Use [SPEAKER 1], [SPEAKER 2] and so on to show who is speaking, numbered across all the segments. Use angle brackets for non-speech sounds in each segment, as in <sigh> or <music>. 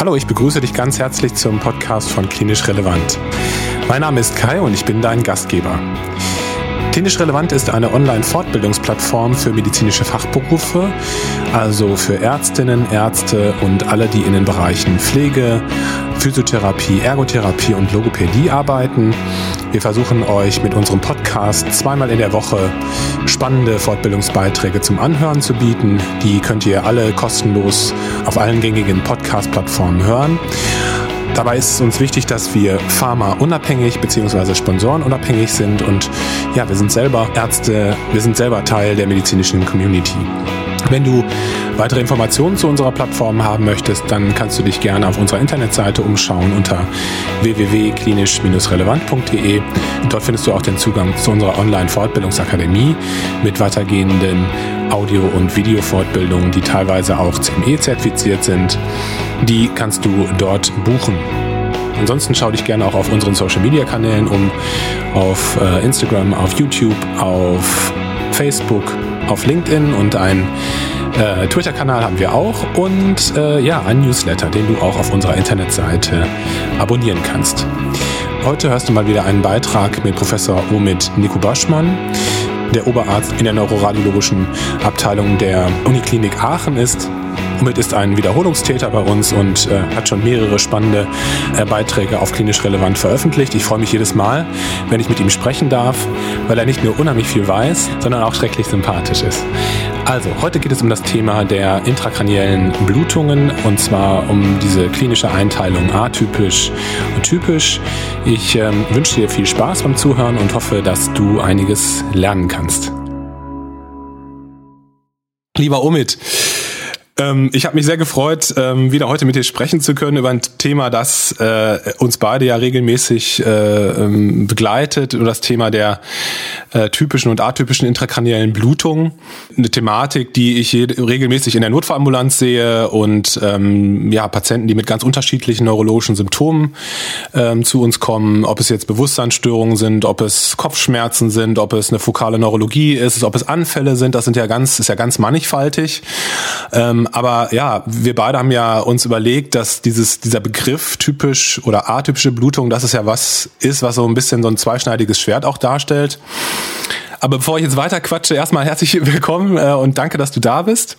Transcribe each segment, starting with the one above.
[SPEAKER 1] Hallo, ich begrüße dich ganz herzlich zum Podcast von Klinisch Relevant. Mein Name ist Kai und ich bin dein Gastgeber. Klinisch Relevant ist eine Online-Fortbildungsplattform für medizinische Fachberufe, also für Ärztinnen, Ärzte und alle, die in den Bereichen Pflege, Physiotherapie, Ergotherapie und Logopädie arbeiten. Wir versuchen euch mit unserem Podcast zweimal in der Woche spannende Fortbildungsbeiträge zum Anhören zu bieten. Die könnt ihr alle kostenlos auf allen gängigen Podcast-Plattformen hören. Dabei ist es uns wichtig, dass wir Pharma unabhängig bzw. Sponsoren unabhängig sind und ja, wir sind selber Ärzte, wir sind selber Teil der medizinischen Community. Wenn du weitere Informationen zu unserer Plattform haben möchtest, dann kannst du dich gerne auf unserer Internetseite umschauen unter www.klinisch-relevant.de. Dort findest du auch den Zugang zu unserer Online-Fortbildungsakademie mit weitergehenden Audio- und Videofortbildungen, die teilweise auch CME-zertifiziert sind. Die kannst du dort buchen. Ansonsten schau dich gerne auch auf unseren Social Media Kanälen um, auf äh, Instagram, auf YouTube, auf Facebook, auf LinkedIn und ein äh, Twitter-Kanal haben wir auch und äh, ja, ein Newsletter, den du auch auf unserer Internetseite abonnieren kannst. Heute hörst du mal wieder einen Beitrag mit Professor Omid Nico Boschmann, der Oberarzt in der neuroradiologischen Abteilung der Uniklinik Aachen ist Omid ist ein Wiederholungstäter bei uns und äh, hat schon mehrere spannende äh, Beiträge auf klinisch relevant veröffentlicht. Ich freue mich jedes Mal, wenn ich mit ihm sprechen darf, weil er nicht nur unheimlich viel weiß, sondern auch schrecklich sympathisch ist. Also, heute geht es um das Thema der intrakraniellen Blutungen und zwar um diese klinische Einteilung atypisch und typisch. Ich ähm, wünsche dir viel Spaß beim Zuhören und hoffe, dass du einiges lernen kannst. Lieber Omid, ähm, ich habe mich sehr gefreut, ähm, wieder heute mit dir sprechen zu können über ein Thema, das äh, uns beide ja regelmäßig äh, ähm, begleitet, über das Thema der äh, typischen und atypischen intrakraniellen Blutungen. Eine Thematik, die ich regelmäßig in der Notfallambulanz sehe und ähm, ja, Patienten, die mit ganz unterschiedlichen neurologischen Symptomen ähm, zu uns kommen, ob es jetzt Bewusstseinsstörungen sind, ob es Kopfschmerzen sind, ob es eine fokale Neurologie ist, ob es Anfälle sind, das sind ja ganz, ist ja ganz mannigfaltig. Ähm, aber ja, wir beide haben ja uns überlegt, dass dieses, dieser Begriff typisch oder atypische Blutung, dass es ja was ist, was so ein bisschen so ein zweischneidiges Schwert auch darstellt. Aber bevor ich jetzt weiter quatsche, erstmal herzlich willkommen äh, und danke, dass du da bist.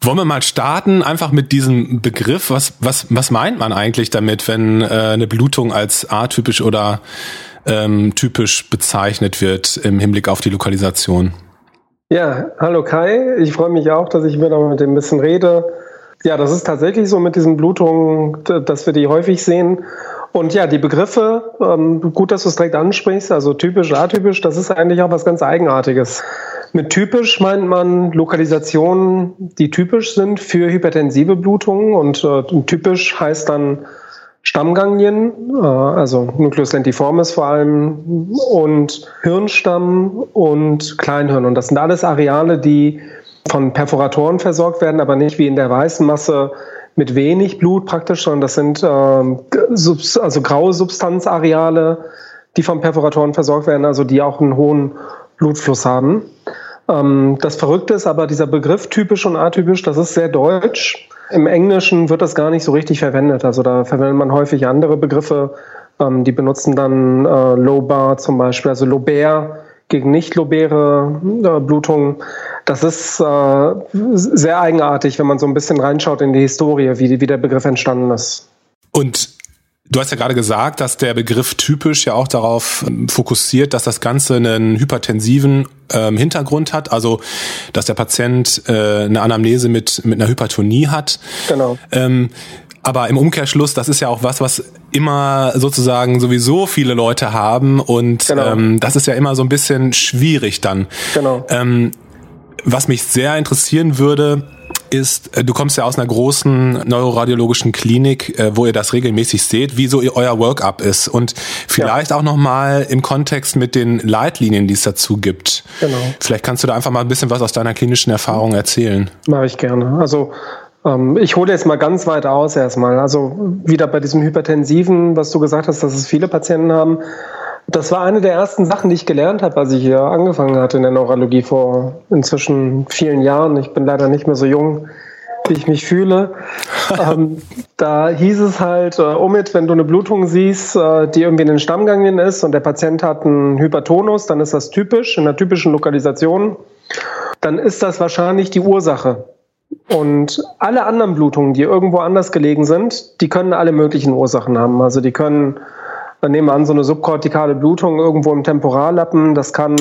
[SPEAKER 1] Wollen wir mal starten, einfach mit diesem Begriff. Was, was, was meint man eigentlich damit, wenn äh, eine Blutung als atypisch oder ähm, typisch bezeichnet wird im Hinblick auf die Lokalisation?
[SPEAKER 2] Ja, hallo Kai. Ich freue mich auch, dass ich wieder mit dem ein bisschen rede. Ja, das ist tatsächlich so mit diesen Blutungen, dass wir die häufig sehen. Und ja, die Begriffe, ähm, gut, dass du es direkt ansprichst, also typisch, atypisch, das ist eigentlich auch was ganz Eigenartiges. Mit typisch meint man Lokalisationen, die typisch sind für hypertensive Blutungen und äh, typisch heißt dann Stammganglien, äh, also Nucleus lentiformis vor allem, und Hirnstamm und Kleinhirn. Und das sind alles Areale, die von Perforatoren versorgt werden, aber nicht wie in der weißen Masse mit wenig Blut praktisch, sondern das sind äh, also graue Substanzareale, die von Perforatoren versorgt werden, also die auch einen hohen Blutfluss haben. Ähm, das Verrückte ist aber dieser Begriff typisch und atypisch, das ist sehr deutsch. Im Englischen wird das gar nicht so richtig verwendet. Also da verwendet man häufig andere Begriffe. Ähm, die benutzen dann äh, Lobar zum Beispiel, also Lobär gegen nicht lobäre äh, Blutungen. Das ist äh, sehr eigenartig, wenn man so ein bisschen reinschaut in die Historie, wie, wie der Begriff entstanden ist.
[SPEAKER 1] Und Du hast ja gerade gesagt, dass der Begriff typisch ja auch darauf ähm, fokussiert, dass das Ganze einen hypertensiven ähm, Hintergrund hat, also dass der Patient äh, eine Anamnese mit, mit einer Hypertonie hat. Genau. Ähm, aber im Umkehrschluss, das ist ja auch was, was immer sozusagen sowieso viele Leute haben und genau. ähm, das ist ja immer so ein bisschen schwierig dann. Genau. Ähm, was mich sehr interessieren würde, ist, äh, du kommst ja aus einer großen neuroradiologischen Klinik, äh, wo ihr das regelmäßig seht, wie so euer Workup ist und vielleicht ja. auch nochmal im Kontext mit den Leitlinien, die es dazu gibt. Genau. Vielleicht kannst du da einfach mal ein bisschen was aus deiner klinischen Erfahrung erzählen.
[SPEAKER 2] Mache ich gerne. Also ähm, ich hole jetzt mal ganz weit aus erstmal. Also wieder bei diesem Hypertensiven, was du gesagt hast, dass es viele Patienten haben. Das war eine der ersten Sachen, die ich gelernt habe, als ich hier angefangen hatte in der Neurologie vor inzwischen vielen Jahren. Ich bin leider nicht mehr so jung wie ich mich fühle. <laughs> ähm, da hieß es halt, äh, Omid, wenn du eine Blutung siehst, äh, die irgendwie in den Stammganglien ist und der Patient hat einen Hypertonus, dann ist das typisch, in einer typischen Lokalisation. Dann ist das wahrscheinlich die Ursache. Und alle anderen Blutungen, die irgendwo anders gelegen sind, die können alle möglichen Ursachen haben. Also die können, dann nehmen wir an, so eine subkortikale Blutung irgendwo im Temporallappen, das kann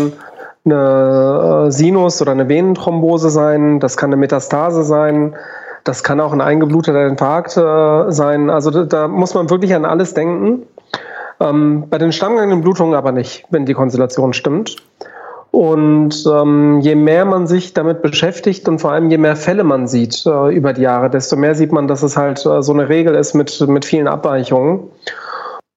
[SPEAKER 2] eine äh, Sinus- oder eine Venenthrombose sein, das kann eine Metastase sein, das kann auch ein eingebluteter Infarkt äh, sein. Also da, da, muss man wirklich an alles denken. Ähm, bei den stammgängigen Blutungen aber nicht, wenn die Konstellation stimmt. Und ähm, je mehr man sich damit beschäftigt und vor allem je mehr Fälle man sieht äh, über die Jahre, desto mehr sieht man, dass es halt äh, so eine Regel ist mit, mit vielen Abweichungen.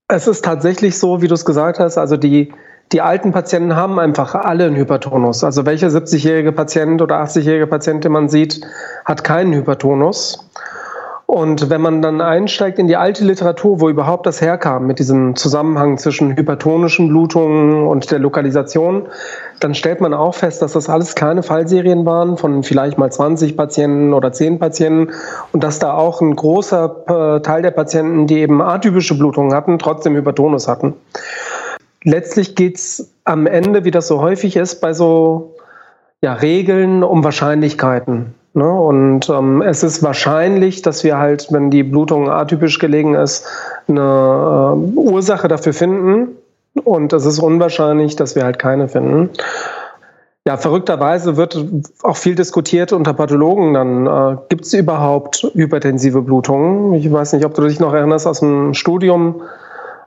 [SPEAKER 2] Es ist tatsächlich so, wie du es gesagt hast, also die, die alten Patienten haben einfach alle einen Hypertonus. Also welcher 70-jährige Patient oder 80-jährige Patient, den man sieht, hat keinen Hypertonus. Und wenn man dann einsteigt in die alte Literatur, wo überhaupt das herkam, mit diesem Zusammenhang zwischen hypertonischen Blutungen und der Lokalisation, dann stellt man auch fest, dass das alles kleine Fallserien waren von vielleicht mal 20 Patienten oder 10 Patienten und dass da auch ein großer äh, Teil der Patienten, die eben atypische Blutungen hatten, trotzdem Hypertonus hatten letztlich geht es am Ende, wie das so häufig ist, bei so ja, Regeln um Wahrscheinlichkeiten. Ne? Und ähm, es ist wahrscheinlich, dass wir halt, wenn die Blutung atypisch gelegen ist, eine äh, Ursache dafür finden. Und es ist unwahrscheinlich, dass wir halt keine finden. Ja, verrückterweise wird auch viel diskutiert unter Pathologen dann. Äh, Gibt es überhaupt hypertensive Blutungen? Ich weiß nicht, ob du dich noch erinnerst aus dem Studium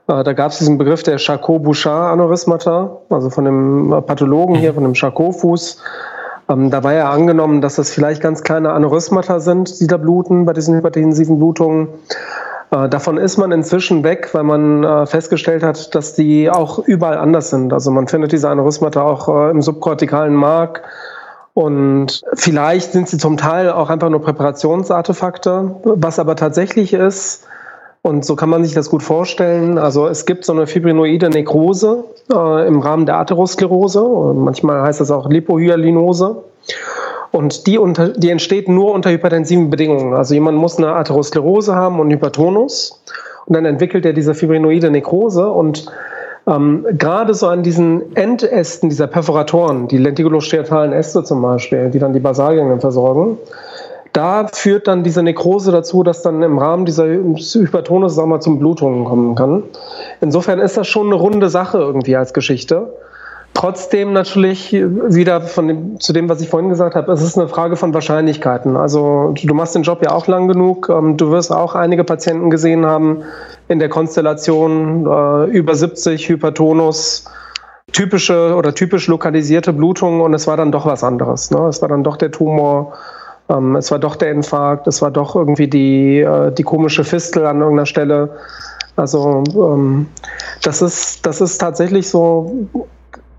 [SPEAKER 2] äh, da gab es diesen Begriff der Charcot-Bouchard-Aneurysmata, also von dem Pathologen hier, von dem Charcot-Fuß. Ähm, da war ja angenommen, dass das vielleicht ganz kleine Aneurysmata sind, die da bluten bei diesen hypertensiven Blutungen. Äh, davon ist man inzwischen weg, weil man äh, festgestellt hat, dass die auch überall anders sind. Also man findet diese Aneurysmata auch im subkortikalen Mark. Und vielleicht sind sie zum Teil auch einfach nur Präparationsartefakte. Was aber tatsächlich ist, und so kann man sich das gut vorstellen. Also es gibt so eine fibrinoide Nekrose äh, im Rahmen der Atherosklerose. Manchmal heißt das auch Lipohyalinose. Und die, unter, die entsteht nur unter hypertensiven Bedingungen. Also jemand muss eine Atherosklerose haben und Hypertonus. Und dann entwickelt er diese fibrinoide Nekrose. Und ähm, gerade so an diesen Endästen dieser Perforatoren, die lenticulostriatalen Äste zum Beispiel, die dann die Basalgänge versorgen, da führt dann diese Nekrose dazu, dass dann im Rahmen dieser Hypertonus sagen wir, zum Blutungen kommen kann. Insofern ist das schon eine runde Sache irgendwie als Geschichte. Trotzdem natürlich wieder von dem, zu dem, was ich vorhin gesagt habe, es ist eine Frage von Wahrscheinlichkeiten. Also du machst den Job ja auch lang genug. Ähm, du wirst auch einige Patienten gesehen haben in der Konstellation äh, über 70 Hypertonus, typische oder typisch lokalisierte Blutungen und es war dann doch was anderes. Ne? Es war dann doch der Tumor ähm, es war doch der Infarkt, es war doch irgendwie die, äh, die komische Fistel an irgendeiner Stelle. Also ähm, das, ist, das ist tatsächlich so,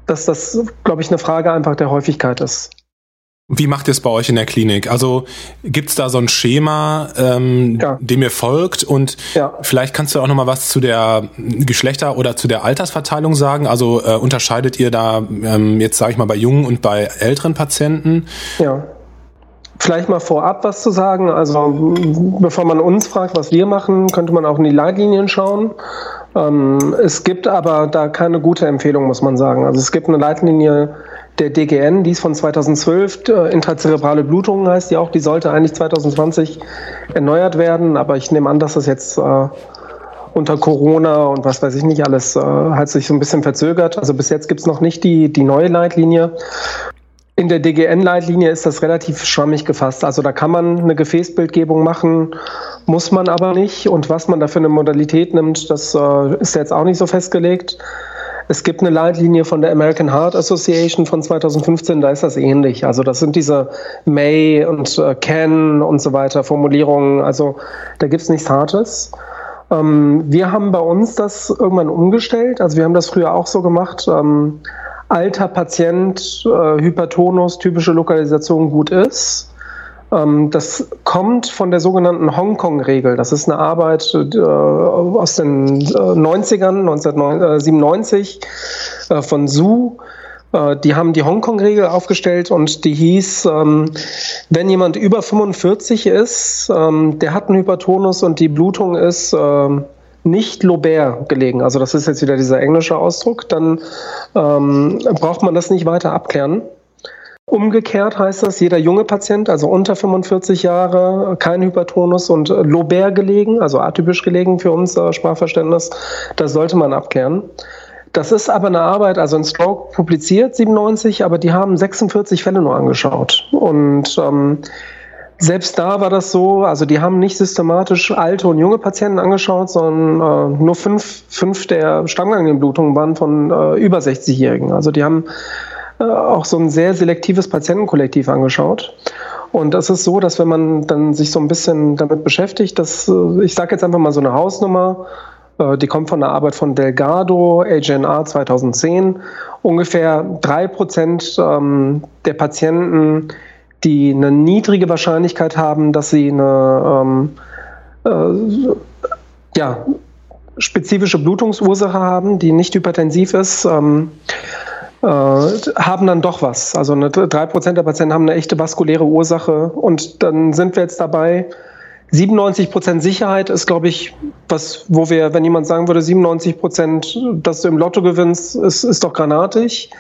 [SPEAKER 2] dass das, glaube ich, eine Frage einfach der Häufigkeit ist.
[SPEAKER 1] Wie macht ihr es bei euch in der Klinik? Also gibt es da so ein Schema, ähm, ja. dem ihr folgt? Und ja. vielleicht kannst du auch noch mal was zu der Geschlechter- oder zu der Altersverteilung sagen. Also äh, unterscheidet ihr da ähm, jetzt, sage ich mal, bei jungen und bei älteren Patienten?
[SPEAKER 2] Ja. Vielleicht mal vorab was zu sagen. Also bevor man uns fragt, was wir machen, könnte man auch in die Leitlinien schauen. Ähm, es gibt aber da keine gute Empfehlung, muss man sagen. Also es gibt eine Leitlinie der DGN, die ist von 2012, äh, intrazerebrale Blutungen heißt die auch, die sollte eigentlich 2020 erneuert werden, aber ich nehme an, dass das jetzt äh, unter Corona und was weiß ich nicht alles äh, hat sich so ein bisschen verzögert. Also bis jetzt gibt es noch nicht die, die neue Leitlinie. In der DGN-Leitlinie ist das relativ schwammig gefasst. Also da kann man eine Gefäßbildgebung machen, muss man aber nicht. Und was man da für eine Modalität nimmt, das äh, ist jetzt auch nicht so festgelegt. Es gibt eine Leitlinie von der American Heart Association von 2015, da ist das ähnlich. Also das sind diese May und äh, Can und so weiter Formulierungen. Also da gibt es nichts Hartes. Ähm, wir haben bei uns das irgendwann umgestellt. Also wir haben das früher auch so gemacht. Ähm, alter Patient, äh, Hypertonus, typische Lokalisation gut ist. Ähm, das kommt von der sogenannten Hongkong-Regel. Das ist eine Arbeit äh, aus den äh, 90ern, 1997, äh, von Su. Äh, die haben die Hongkong-Regel aufgestellt und die hieß, ähm, wenn jemand über 45 ist, ähm, der hat einen Hypertonus und die Blutung ist ähm, nicht lobär gelegen, also das ist jetzt wieder dieser englische Ausdruck, dann braucht man das nicht weiter abklären. Umgekehrt heißt das, jeder junge Patient, also unter 45 Jahre, kein Hypertonus und lobär gelegen, also atypisch gelegen für unser Sprachverständnis, das sollte man abklären. Das ist aber eine Arbeit, also ein Stroke publiziert 97, aber die haben 46 Fälle nur angeschaut. Und ähm, selbst da war das so, also die haben nicht systematisch alte und junge Patienten angeschaut, sondern äh, nur fünf, fünf der Stammganglienblutungen waren von äh, über 60-Jährigen. Also die haben äh, auch so ein sehr selektives Patientenkollektiv angeschaut. Und es ist so, dass wenn man dann sich so ein bisschen damit beschäftigt, dass äh, ich sage jetzt einfach mal so eine Hausnummer, äh, die kommt von der Arbeit von Delgado, AGNR 2010. Ungefähr drei Prozent ähm, der Patienten, die eine niedrige Wahrscheinlichkeit haben, dass sie eine ähm, äh, ja, spezifische Blutungsursache haben, die nicht hypertensiv ist, ähm, äh, haben dann doch was. Also drei Prozent der Patienten haben eine echte vaskuläre Ursache und dann sind wir jetzt dabei, 97 Prozent Sicherheit ist, glaube ich, was, wo wir, wenn jemand sagen würde, 97 Prozent, dass du im Lotto gewinnst, ist, ist doch granatig.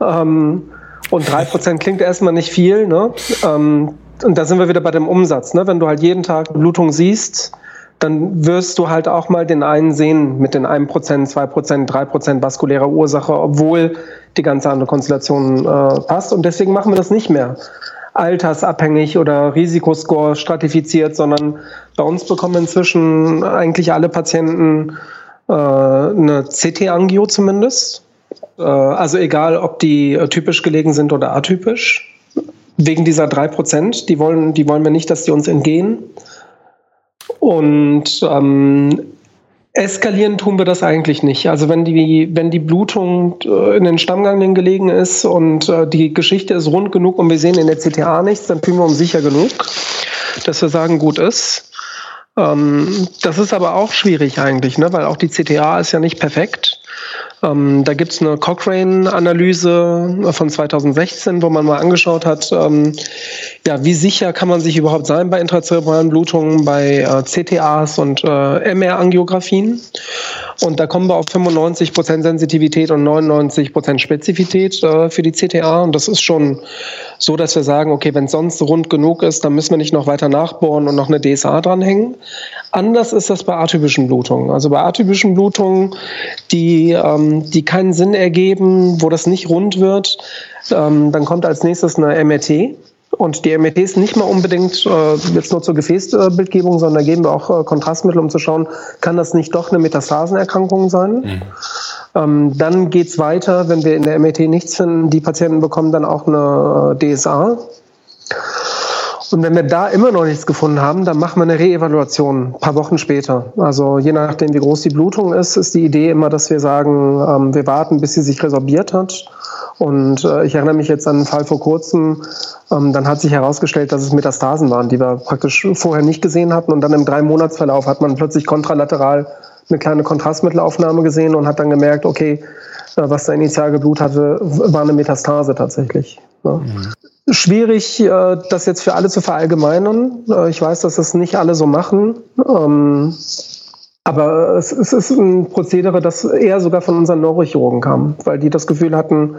[SPEAKER 2] Ähm, und drei Prozent klingt erstmal nicht viel. Ne? Ähm, und da sind wir wieder bei dem Umsatz. Ne? Wenn du halt jeden Tag Blutung siehst, dann wirst du halt auch mal den einen sehen mit den 1%, 2%, 3% vaskulärer Ursache, obwohl die ganze andere Konstellation äh, passt. Und deswegen machen wir das nicht mehr altersabhängig oder Risikoscore stratifiziert, sondern bei uns bekommen inzwischen eigentlich alle Patienten äh, eine CT-Angio zumindest. Äh, also egal, ob die typisch gelegen sind oder atypisch. Wegen dieser drei Prozent, die wollen, die wollen wir nicht, dass die uns entgehen. Und ähm, Eskalieren tun wir das eigentlich nicht. Also wenn die, wenn die Blutung äh, in den Stammganglien gelegen ist und äh, die Geschichte ist rund genug und wir sehen in der CTA nichts, dann fühlen wir uns sicher genug, dass wir sagen, gut ist. Ähm, das ist aber auch schwierig eigentlich, ne? weil auch die CTA ist ja nicht perfekt. Ähm, da gibt es eine Cochrane-Analyse von 2016, wo man mal angeschaut hat, ähm, ja, wie sicher kann man sich überhaupt sein bei intrazerebralen Blutungen, bei äh, CTAs und äh, MR-Angiografien. Und da kommen wir auf 95% Sensitivität und 99% Spezifität äh, für die CTA. Und das ist schon so, dass wir sagen, okay, wenn sonst rund genug ist, dann müssen wir nicht noch weiter nachbohren und noch eine DSA dranhängen. Anders ist das bei atypischen Blutungen. Also bei atypischen Blutungen, die, ähm, die keinen Sinn ergeben, wo das nicht rund wird, ähm, dann kommt als nächstes eine MRT. Und die MRT ist nicht mal unbedingt äh, jetzt nur zur Gefäßbildgebung, sondern da geben wir auch äh, Kontrastmittel, um zu schauen, kann das nicht doch eine Metastasenerkrankung sein? Mhm. Ähm, dann geht's weiter, wenn wir in der MRT nichts finden, die Patienten bekommen dann auch eine äh, DSA. Und wenn wir da immer noch nichts gefunden haben, dann machen wir eine Reevaluation ein paar Wochen später. Also je nachdem, wie groß die Blutung ist, ist die Idee immer, dass wir sagen, ähm, wir warten, bis sie sich resorbiert hat. Und äh, ich erinnere mich jetzt an einen Fall vor kurzem, ähm, dann hat sich herausgestellt, dass es Metastasen waren, die wir praktisch vorher nicht gesehen hatten. Und dann im Drei-Monats-Verlauf hat man plötzlich kontralateral eine kleine Kontrastmittelaufnahme gesehen und hat dann gemerkt, okay, äh, was da initial geblut hatte, war eine Metastase tatsächlich. Ne? Mhm schwierig, äh, das jetzt für alle zu verallgemeinern. Äh, ich weiß, dass das nicht alle so machen. Ähm, aber es, ist ein Prozedere, das eher sogar von unseren Neurochirurgen kam, weil die das Gefühl hatten,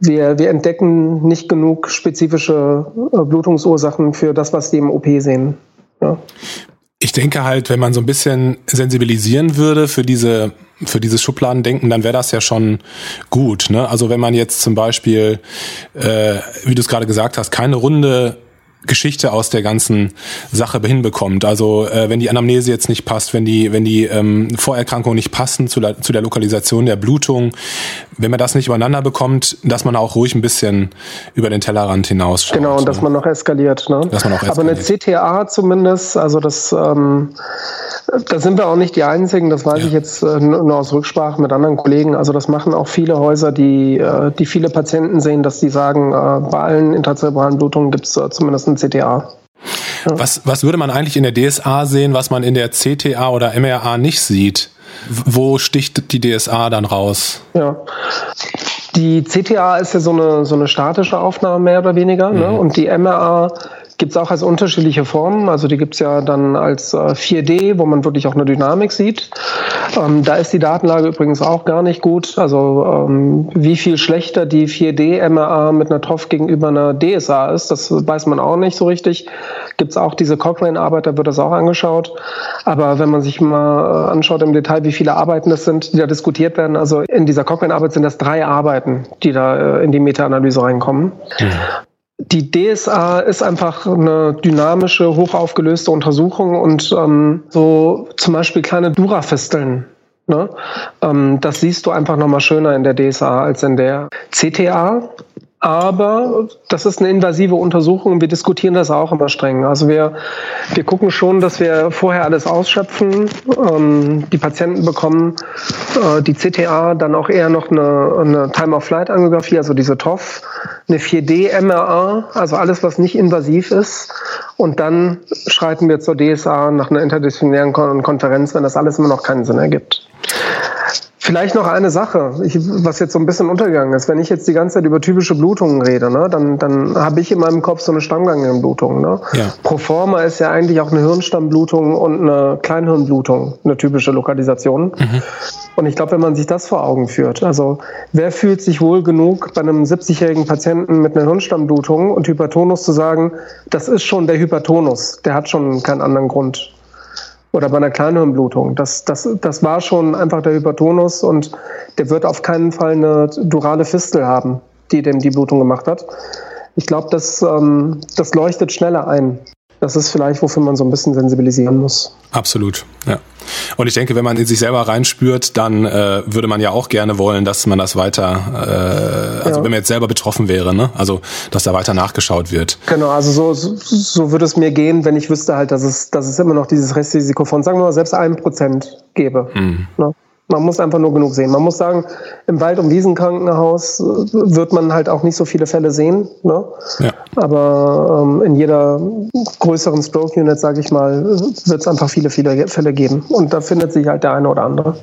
[SPEAKER 2] wir, wir entdecken nicht genug spezifische äh, Blutungsursachen für das, was die im OP sehen. Ja.
[SPEAKER 1] Ich denke halt, wenn man so ein bisschen sensibilisieren würde für diese für dieses Schubladendenken, dann wäre das ja schon gut. Ne? Also wenn man jetzt zum Beispiel, äh, wie du es gerade gesagt hast, keine runde Geschichte aus der ganzen Sache hinbekommt. Also äh, wenn die Anamnese jetzt nicht passt, wenn die, wenn die ähm, Vorerkrankungen nicht passen zu der, zu der Lokalisation der Blutung, wenn man das nicht übereinander bekommt, dass man auch ruhig ein bisschen über den Tellerrand hinausschaut.
[SPEAKER 2] Genau, und dass man noch eskaliert. Ne? Dass man auch eskaliert. Aber eine CTA zumindest, also das ähm, da sind wir auch nicht die Einzigen, das weiß ja. ich jetzt äh, nur aus Rücksprache mit anderen Kollegen. Also das machen auch viele Häuser, die, äh, die viele Patienten sehen, dass die sagen, äh, bei allen intrazerebralen Blutungen gibt es zumindest ein CTA.
[SPEAKER 1] Ja. Was, was würde man eigentlich in der DSA sehen, was man in der CTA oder MRA nicht sieht? Wo sticht die DSA dann raus?
[SPEAKER 2] Ja. Die CTA ist ja so eine, so eine statische Aufnahme mehr oder weniger. Ne? Mhm. Ne? Und die MRA gibt es auch als unterschiedliche Formen. Also die gibt es ja dann als äh, 4D, wo man wirklich auch eine Dynamik sieht. Ähm, da ist die Datenlage übrigens auch gar nicht gut. Also ähm, wie viel schlechter die 4D-MRA mit einer TOF gegenüber einer DSA ist, das weiß man auch nicht so richtig. Gibt es auch diese Cochrane-Arbeit, da wird das auch angeschaut. Aber wenn man sich mal äh, anschaut im Detail, wie viele Arbeiten das sind, die da diskutiert werden, also in dieser Cochrane-Arbeit sind das drei Arbeiten, die da äh, in die Meta-Analyse reinkommen. Mhm. Die DSA ist einfach eine dynamische, hochaufgelöste Untersuchung und ähm, so zum Beispiel kleine Durafisteln. Ne? Ähm, das siehst du einfach nochmal schöner in der DSA als in der CTA. Aber das ist eine invasive Untersuchung und wir diskutieren das auch immer streng. Also wir, wir gucken schon, dass wir vorher alles ausschöpfen. Ähm, die Patienten bekommen äh, die CTA, dann auch eher noch eine, eine Time-of-Flight-Angiografie, also diese TOF, eine 4D-MRA, also alles, was nicht invasiv ist. Und dann schreiten wir zur DSA nach einer interdisziplinären Konferenz, wenn das alles immer noch keinen Sinn ergibt. Vielleicht noch eine Sache, ich, was jetzt so ein bisschen untergegangen ist. Wenn ich jetzt die ganze Zeit über typische Blutungen rede, ne, dann, dann habe ich in meinem Kopf so eine Stammganglienblutung. Ne? Ja. Proforma ist ja eigentlich auch eine Hirnstammblutung und eine Kleinhirnblutung, eine typische Lokalisation. Mhm. Und ich glaube, wenn man sich das vor Augen führt, also wer fühlt sich wohl genug, bei einem 70-jährigen Patienten mit einer Hirnstammblutung und Hypertonus zu sagen, das ist schon der Hypertonus, der hat schon keinen anderen Grund oder bei einer Kleinhirnblutung. Das, das, das war schon einfach der Hypertonus und der wird auf keinen Fall eine durale Fistel haben, die dem die Blutung gemacht hat. Ich glaube, das, ähm, das leuchtet schneller ein das ist vielleicht, wofür man so ein bisschen sensibilisieren muss.
[SPEAKER 1] Absolut, ja. Und ich denke, wenn man in sich selber reinspürt, dann äh, würde man ja auch gerne wollen, dass man das weiter, äh, also ja. wenn man jetzt selber betroffen wäre, ne? also dass da weiter nachgeschaut wird.
[SPEAKER 2] Genau, also so, so, so würde es mir gehen, wenn ich wüsste halt, dass es, dass es immer noch dieses Restrisiko von, sagen wir mal, selbst einem Prozent gäbe. Hm. Ne? Man muss einfach nur genug sehen. Man muss sagen, im Wald- und Wiesenkrankenhaus äh, wird man halt auch nicht so viele Fälle sehen. Ne? Ja. Aber ähm, in jeder größeren Stroke-Unit, sage ich mal, wird es einfach viele, viele Fälle geben. Und da findet sich halt der eine oder andere.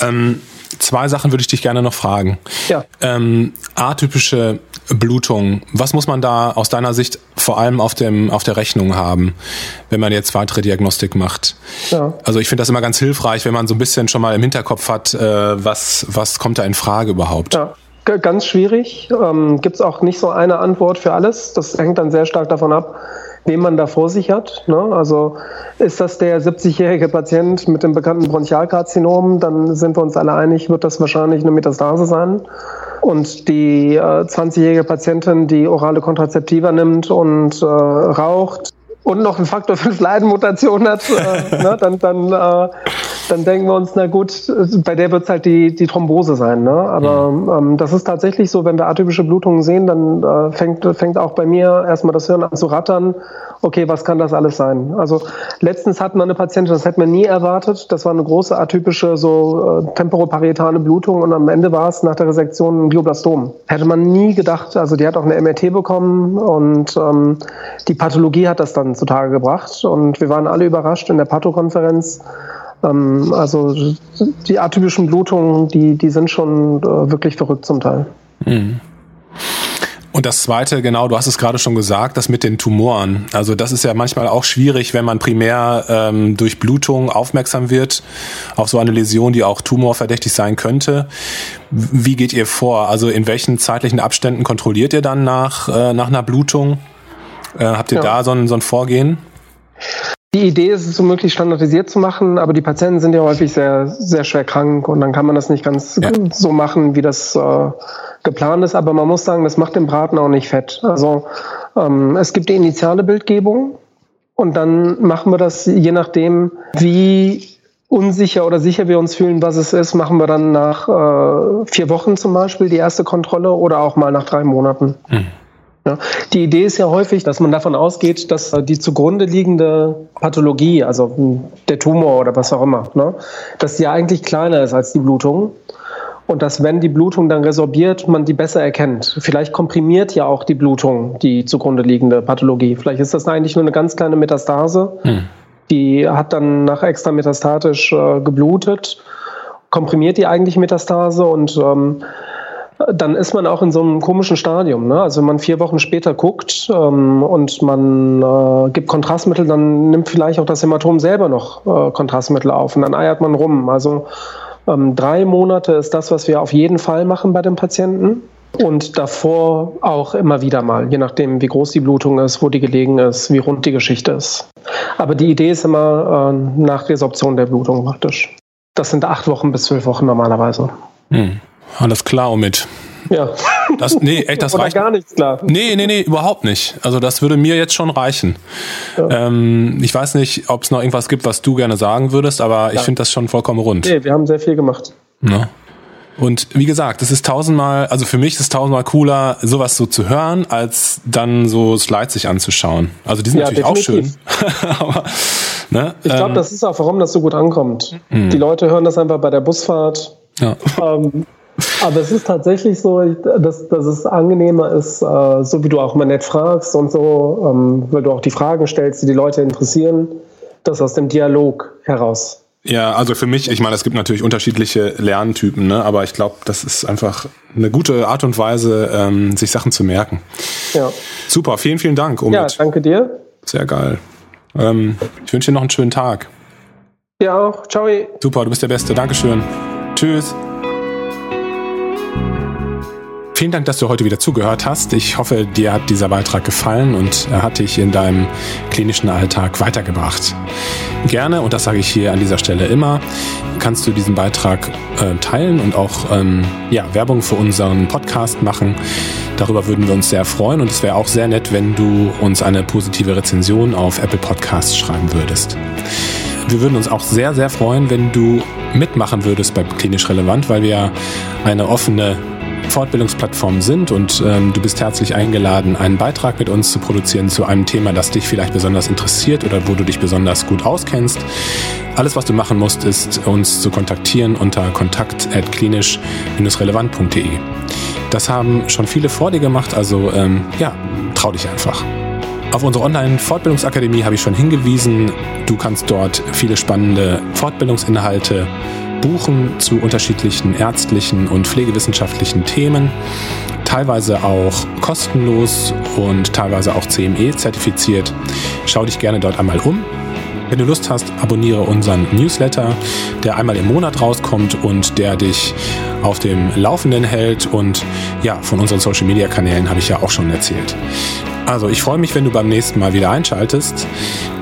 [SPEAKER 1] Ähm, zwei Sachen würde ich dich gerne noch fragen.
[SPEAKER 2] Ja.
[SPEAKER 1] Ähm, atypische Blutung. Was muss man da aus deiner Sicht vor allem auf, dem, auf der Rechnung haben, wenn man jetzt weitere Diagnostik macht? Ja. Also ich finde das immer ganz hilfreich, wenn man so ein bisschen schon mal im Hinterkopf hat, äh, was, was kommt da in Frage überhaupt.
[SPEAKER 2] Ja. Ganz schwierig. Ähm, Gibt es auch nicht so eine Antwort für alles. Das hängt dann sehr stark davon ab, wen man da vor sich hat. Ne? Also ist das der 70-jährige Patient mit dem bekannten Bronchialkarzinom, dann sind wir uns alle einig, wird das wahrscheinlich eine Metastase sein. Und die äh, 20-jährige Patientin, die orale Kontrazeptiva nimmt und äh, raucht und noch einen Faktor 5 Leidenmutation hat, äh, <laughs> ne, dann, dann, äh, dann denken wir uns, na gut, bei der wird es halt die, die Thrombose sein. Ne? Aber mhm. ähm, das ist tatsächlich so, wenn wir atypische Blutungen sehen, dann äh, fängt, fängt auch bei mir erstmal das Hirn an zu rattern okay, was kann das alles sein? Also letztens hatten wir eine Patientin, das hätte man nie erwartet. Das war eine große atypische so äh, temporoparietale Blutung und am Ende war es nach der Resektion ein Glioblastom. Hätte man nie gedacht. Also die hat auch eine MRT bekommen und ähm, die Pathologie hat das dann zutage gebracht und wir waren alle überrascht in der Pathokonferenz. Ähm, also die atypischen Blutungen, die, die sind schon äh, wirklich verrückt zum Teil. Mhm.
[SPEAKER 1] Und das Zweite, genau, du hast es gerade schon gesagt, das mit den Tumoren. Also das ist ja manchmal auch schwierig, wenn man primär ähm, durch Blutung aufmerksam wird auf so eine Läsion, die auch tumorverdächtig sein könnte. Wie geht ihr vor? Also in welchen zeitlichen Abständen kontrolliert ihr dann nach, äh, nach einer Blutung? Äh, habt ihr ja. da so ein, so ein Vorgehen?
[SPEAKER 2] Die Idee ist es, so möglichst standardisiert zu machen, aber die Patienten sind ja häufig sehr, sehr schwer krank und dann kann man das nicht ganz ja. so machen, wie das äh, geplant ist. Aber man muss sagen, das macht den Braten auch nicht fett. Also ähm, es gibt die initiale Bildgebung und dann machen wir das je nachdem, wie unsicher oder sicher wir uns fühlen, was es ist, machen wir dann nach äh, vier Wochen zum Beispiel die erste Kontrolle oder auch mal nach drei Monaten. Hm. Ja, die Idee ist ja häufig, dass man davon ausgeht, dass die zugrunde liegende Pathologie, also der Tumor oder was auch immer, ne, dass die ja eigentlich kleiner ist als die Blutung und dass, wenn die Blutung dann resorbiert, man die besser erkennt. Vielleicht komprimiert ja auch die Blutung die zugrunde liegende Pathologie. Vielleicht ist das eigentlich nur eine ganz kleine Metastase. Hm. Die hat dann nach extrametastatisch äh, geblutet, komprimiert die eigentlich Metastase und ähm, dann ist man auch in so einem komischen Stadium. Ne? Also wenn man vier Wochen später guckt ähm, und man äh, gibt Kontrastmittel, dann nimmt vielleicht auch das Hämatom selber noch äh, Kontrastmittel auf und dann eiert man rum. Also ähm, drei Monate ist das, was wir auf jeden Fall machen bei den Patienten. Und davor auch immer wieder mal, je nachdem, wie groß die Blutung ist, wo die gelegen ist, wie rund die Geschichte ist. Aber die Idee ist immer äh, nach Resorption der Blutung praktisch. Das sind acht Wochen bis zwölf Wochen normalerweise.
[SPEAKER 1] Hm. Alles klar, Omid.
[SPEAKER 2] Ja.
[SPEAKER 1] Das, nee, echt, das <laughs>
[SPEAKER 2] Oder
[SPEAKER 1] reicht.
[SPEAKER 2] gar nichts klar.
[SPEAKER 1] Nee, nee, nee, überhaupt nicht. Also das würde mir jetzt schon reichen.
[SPEAKER 2] Ja.
[SPEAKER 1] Ähm, ich weiß nicht, ob es noch irgendwas gibt, was du gerne sagen würdest, aber ich
[SPEAKER 2] Ja.
[SPEAKER 1] finde das schon vollkommen rund.
[SPEAKER 2] Nee, wir haben sehr viel gemacht.
[SPEAKER 1] Ne? Und wie gesagt, es ist tausendmal, also für mich ist es tausendmal cooler, sowas so zu hören, als dann so Slides sich anzuschauen. Also die sind
[SPEAKER 2] Ja,
[SPEAKER 1] natürlich auch schön.
[SPEAKER 2] definitiv. <laughs>
[SPEAKER 1] aber, ne?
[SPEAKER 2] Ich glaube,
[SPEAKER 1] ähm,
[SPEAKER 2] das ist auch, warum das so gut ankommt. Die Leute hören das einfach bei der Busfahrt.
[SPEAKER 1] ja.
[SPEAKER 2] Ähm, aber es ist tatsächlich so, dass, dass es angenehmer ist, äh, so wie du auch mal nett fragst und so, ähm, weil du auch die Fragen stellst, die die Leute interessieren, das aus dem Dialog heraus.
[SPEAKER 1] Ja, also für mich, ich meine, es gibt natürlich unterschiedliche Lerntypen, ne? aber ich glaube, das ist einfach eine gute Art und Weise, ähm, sich Sachen zu merken.
[SPEAKER 2] Ja,
[SPEAKER 1] Super, vielen, vielen Dank. Omid.
[SPEAKER 2] ja danke dir.
[SPEAKER 1] Sehr geil. Ähm, ich wünsche dir noch einen schönen Tag.
[SPEAKER 2] Ja auch. Ciao.
[SPEAKER 1] Super, du bist der Beste. Dankeschön. Tschüss. Vielen Dank, dass du heute wieder zugehört hast. Ich hoffe, dir hat dieser Beitrag gefallen und er hat dich in deinem klinischen Alltag weitergebracht. Gerne, und das sage ich hier an dieser Stelle immer, kannst du diesen Beitrag äh, teilen und auch ähm, ja, Werbung für unseren Podcast machen. Darüber würden wir uns sehr freuen und es wäre auch sehr nett, wenn du uns eine positive Rezension auf Apple Podcasts schreiben würdest. Wir würden uns auch sehr, sehr freuen, wenn du mitmachen würdest bei Klinisch Relevant, weil wir ja eine offene Fortbildungsplattform sind und ähm, du bist herzlich eingeladen, einen Beitrag mit uns zu produzieren zu einem Thema, das dich vielleicht besonders interessiert oder wo du dich besonders gut auskennst. Alles, was du machen musst, ist uns zu kontaktieren unter kontakt.klinisch-relevant.de. Das haben schon viele vor dir gemacht, also ähm, ja, trau dich einfach. Auf unsere Online-Fortbildungsakademie habe ich schon hingewiesen. Du kannst dort viele spannende Fortbildungsinhalte buchen zu unterschiedlichen ärztlichen und pflegewissenschaftlichen Themen. Teilweise auch kostenlos und teilweise auch CME zertifiziert. Schau dich gerne dort einmal um. Wenn du Lust hast, abonniere unseren Newsletter, der einmal im Monat rauskommt und der dich auf dem Laufenden hält. Und ja, von unseren Social Media Kanälen habe ich ja auch schon erzählt. Also ich freue mich, wenn du beim nächsten Mal wieder einschaltest.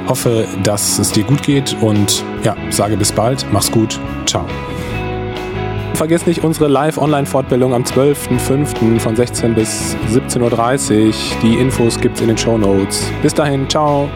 [SPEAKER 1] Hoffe, dass es dir gut geht und ja, sage bis bald. Mach's gut. Ciao. Vergiss nicht unsere Live-Online-Fortbildung am 12.05. von 16 bis 17.30 Uhr. Die Infos gibt's in den Show Notes. Bis dahin, ciao.